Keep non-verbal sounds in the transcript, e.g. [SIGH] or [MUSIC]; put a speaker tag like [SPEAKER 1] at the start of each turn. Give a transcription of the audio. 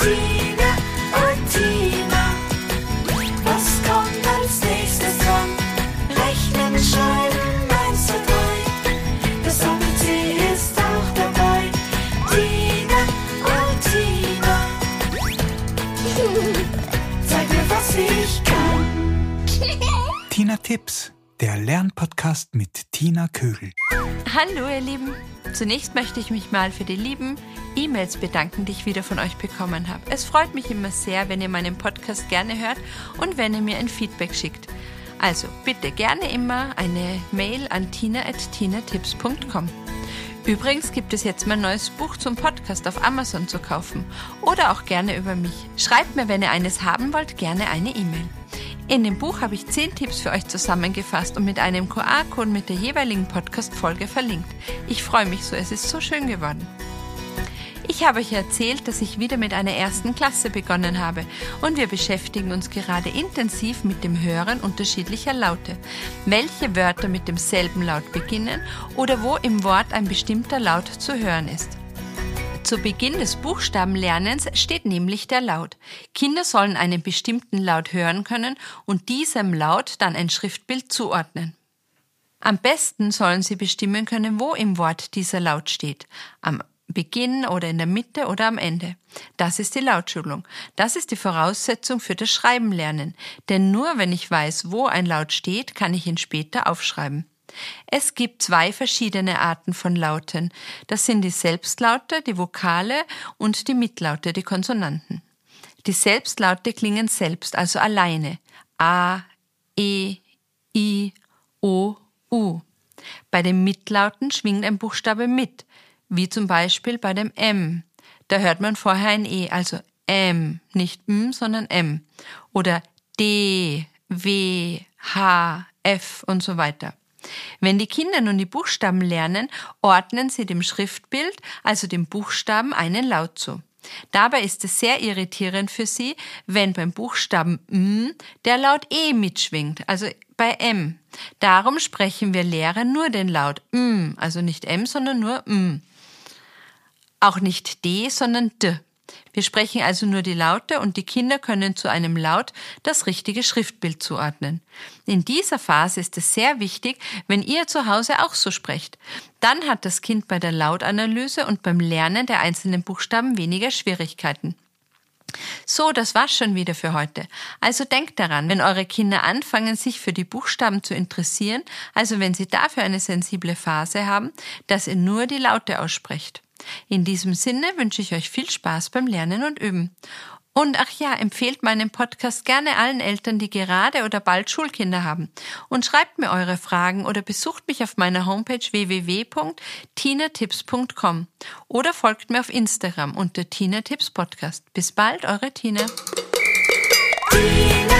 [SPEAKER 1] Tine und Tina. Was kommt als nächstes dran? Rechnen, schreiben, eins, zwei, drei. Das ABC ist auch dabei. Tina und Tina. Zeig mir, was ich kann. [LAUGHS]
[SPEAKER 2] Tina Tipps der Lernpodcast mit Tina Kögel.
[SPEAKER 3] Hallo ihr Lieben. Zunächst möchte ich mich mal für die lieben E-Mails bedanken, die ich wieder von euch bekommen habe. Es freut mich immer sehr, wenn ihr meinen Podcast gerne hört und wenn ihr mir ein Feedback schickt. Also bitte gerne immer eine Mail an tina.tinatips.com. Übrigens gibt es jetzt mein neues Buch zum Podcast auf Amazon zu kaufen oder auch gerne über mich. Schreibt mir, wenn ihr eines haben wollt, gerne eine E-Mail. In dem Buch habe ich 10 Tipps für euch zusammengefasst und mit einem QR-Code mit der jeweiligen Podcast-Folge verlinkt. Ich freue mich so, es ist so schön geworden. Ich habe euch erzählt, dass ich wieder mit einer ersten Klasse begonnen habe und wir beschäftigen uns gerade intensiv mit dem Hören unterschiedlicher Laute. Welche Wörter mit demselben Laut beginnen oder wo im Wort ein bestimmter Laut zu hören ist. Zu Beginn des Buchstabenlernens steht nämlich der Laut. Kinder sollen einen bestimmten Laut hören können und diesem Laut dann ein Schriftbild zuordnen. Am besten sollen sie bestimmen können, wo im Wort dieser Laut steht. Am Beginn oder in der Mitte oder am Ende. Das ist die Lautschulung. Das ist die Voraussetzung für das Schreiben lernen. Denn nur wenn ich weiß, wo ein Laut steht, kann ich ihn später aufschreiben. Es gibt zwei verschiedene Arten von Lauten. Das sind die Selbstlaute, die Vokale und die Mitlaute, die Konsonanten. Die Selbstlaute klingen selbst, also alleine. A, E, I, O, U. Bei den Mitlauten schwingt ein Buchstabe mit wie zum Beispiel bei dem M. Da hört man vorher ein E, also M, nicht M, sondern M. Oder D, W, H, F und so weiter. Wenn die Kinder nun die Buchstaben lernen, ordnen sie dem Schriftbild, also dem Buchstaben, einen Laut zu. Dabei ist es sehr irritierend für sie, wenn beim Buchstaben M der Laut E mitschwingt, also bei M. Darum sprechen wir Lehrer nur den Laut M, also nicht M, sondern nur M. Auch nicht D, sondern D. Wir sprechen also nur die Laute und die Kinder können zu einem Laut das richtige Schriftbild zuordnen. In dieser Phase ist es sehr wichtig, wenn ihr zu Hause auch so sprecht. Dann hat das Kind bei der Lautanalyse und beim Lernen der einzelnen Buchstaben weniger Schwierigkeiten. So, das war's schon wieder für heute. Also denkt daran, wenn eure Kinder anfangen, sich für die Buchstaben zu interessieren, also wenn sie dafür eine sensible Phase haben, dass ihr nur die Laute aussprecht. In diesem Sinne wünsche ich euch viel Spaß beim Lernen und Üben. Und ach ja, empfehlt meinen Podcast gerne allen Eltern, die gerade oder bald Schulkinder haben. Und schreibt mir eure Fragen oder besucht mich auf meiner Homepage www.tinatips.com oder folgt mir auf Instagram unter Tina Tips Podcast. Bis bald, eure Tina.
[SPEAKER 1] Tina